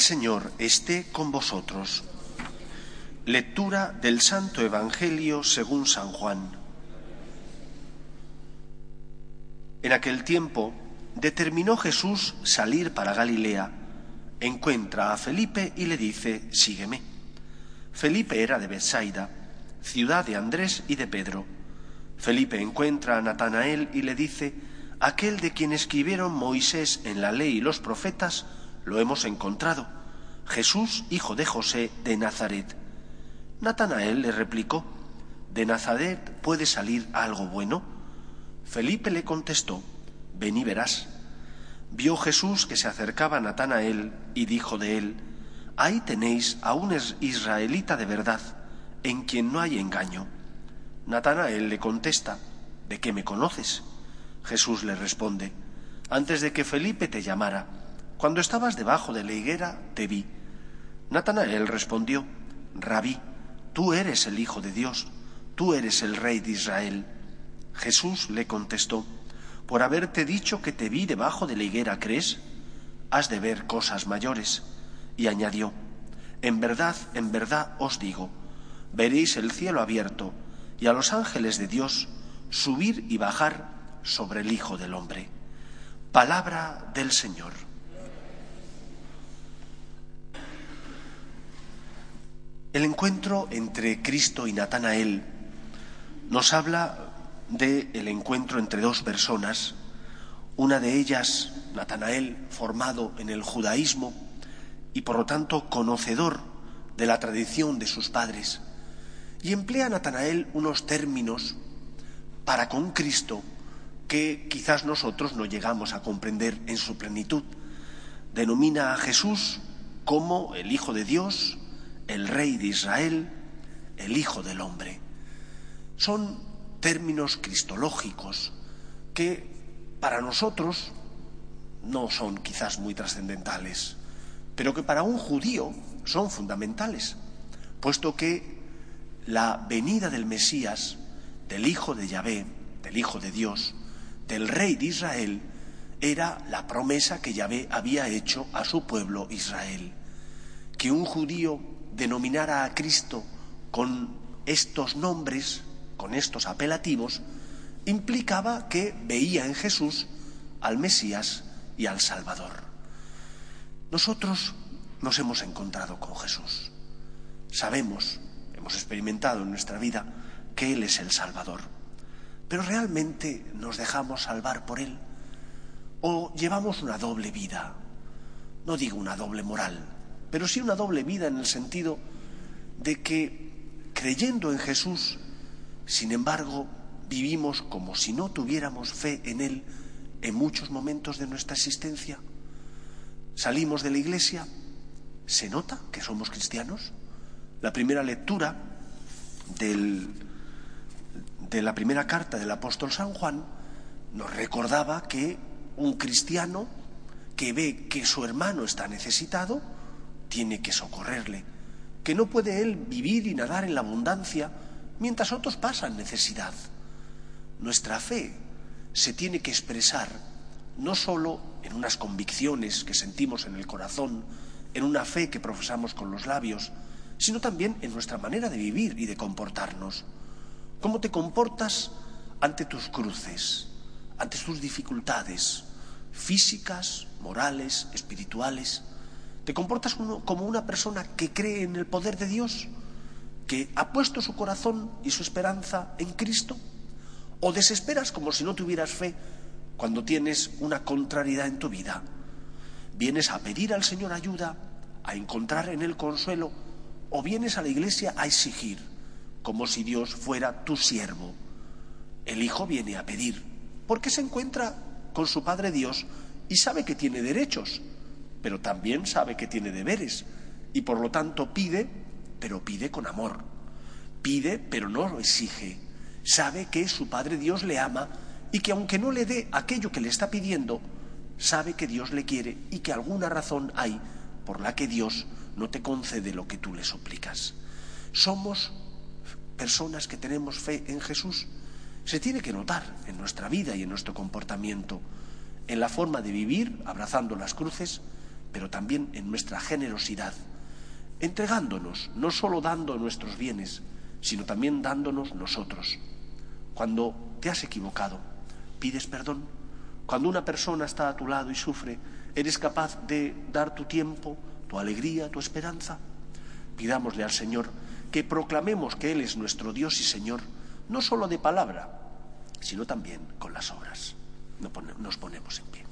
Señor esté con vosotros. Lectura del Santo Evangelio según San Juan. En aquel tiempo determinó Jesús salir para Galilea. Encuentra a Felipe y le dice, sígueme. Felipe era de Bethsaida, ciudad de Andrés y de Pedro. Felipe encuentra a Natanael y le dice, aquel de quien escribieron Moisés en la ley y los profetas, lo hemos encontrado, Jesús, hijo de José de Nazaret. Natanael le replicó, ¿de Nazaret puede salir algo bueno? Felipe le contestó, ven y verás. Vio Jesús que se acercaba a Natanael y dijo de él, ahí tenéis a un israelita de verdad, en quien no hay engaño. Natanael le contesta, ¿de qué me conoces? Jesús le responde, antes de que Felipe te llamara, cuando estabas debajo de la higuera, te vi. Natanael respondió, Rabí, tú eres el Hijo de Dios, tú eres el Rey de Israel. Jesús le contestó, por haberte dicho que te vi debajo de la higuera, ¿crees? Has de ver cosas mayores. Y añadió, en verdad, en verdad os digo, veréis el cielo abierto y a los ángeles de Dios subir y bajar sobre el Hijo del Hombre. Palabra del Señor. El encuentro entre Cristo y Natanael nos habla del el encuentro entre dos personas, una de ellas, Natanael, formado en el judaísmo y por lo tanto conocedor de la tradición de sus padres, y emplea Natanael unos términos para con Cristo que quizás nosotros no llegamos a comprender en su plenitud. Denomina a Jesús como el Hijo de Dios, el Rey de Israel, el Hijo del Hombre. Son términos cristológicos que para nosotros no son quizás muy trascendentales, pero que para un judío son fundamentales, puesto que la venida del Mesías, del Hijo de Yahvé, del Hijo de Dios, del Rey de Israel, era la promesa que Yahvé había hecho a su pueblo Israel. Que un judío denominara a Cristo con estos nombres, con estos apelativos, implicaba que veía en Jesús al Mesías y al Salvador. Nosotros nos hemos encontrado con Jesús. Sabemos, hemos experimentado en nuestra vida que Él es el Salvador. Pero realmente nos dejamos salvar por Él o llevamos una doble vida. No digo una doble moral, pero sí una doble vida en el sentido de que creyendo en Jesús, sin embargo, vivimos como si no tuviéramos fe en Él en muchos momentos de nuestra existencia. Salimos de la iglesia, ¿se nota que somos cristianos? La primera lectura del, de la primera carta del apóstol San Juan nos recordaba que un cristiano que ve que su hermano está necesitado, tiene que socorrerle, que no puede él vivir y nadar en la abundancia mientras otros pasan necesidad. Nuestra fe se tiene que expresar no solo en unas convicciones que sentimos en el corazón, en una fe que profesamos con los labios, sino también en nuestra manera de vivir y de comportarnos. ¿Cómo te comportas ante tus cruces, ante tus dificultades físicas, morales, espirituales? ¿Te comportas como una persona que cree en el poder de Dios? ¿Que ha puesto su corazón y su esperanza en Cristo? ¿O desesperas como si no tuvieras fe cuando tienes una contrariedad en tu vida? ¿Vienes a pedir al Señor ayuda, a encontrar en Él consuelo? ¿O vienes a la iglesia a exigir, como si Dios fuera tu siervo? El Hijo viene a pedir, porque se encuentra con su Padre Dios y sabe que tiene derechos, pero también sabe que tiene deberes y por lo tanto pide, pero pide con amor. Pide, pero no lo exige. Sabe que su Padre Dios le ama y que aunque no le dé aquello que le está pidiendo, sabe que Dios le quiere y que alguna razón hay por la que Dios no te concede lo que tú le suplicas. Somos personas que tenemos fe en Jesús. Se tiene que notar en nuestra vida y en nuestro comportamiento, en la forma de vivir, abrazando las cruces, pero también en nuestra generosidad, entregándonos, no solo dando nuestros bienes, sino también dándonos nosotros. Cuando te has equivocado, pides perdón. Cuando una persona está a tu lado y sufre, ¿eres capaz de dar tu tiempo, tu alegría, tu esperanza? Pidámosle al Señor que proclamemos que Él es nuestro Dios y Señor, no solo de palabra, sino también con las obras. Nos ponemos en pie.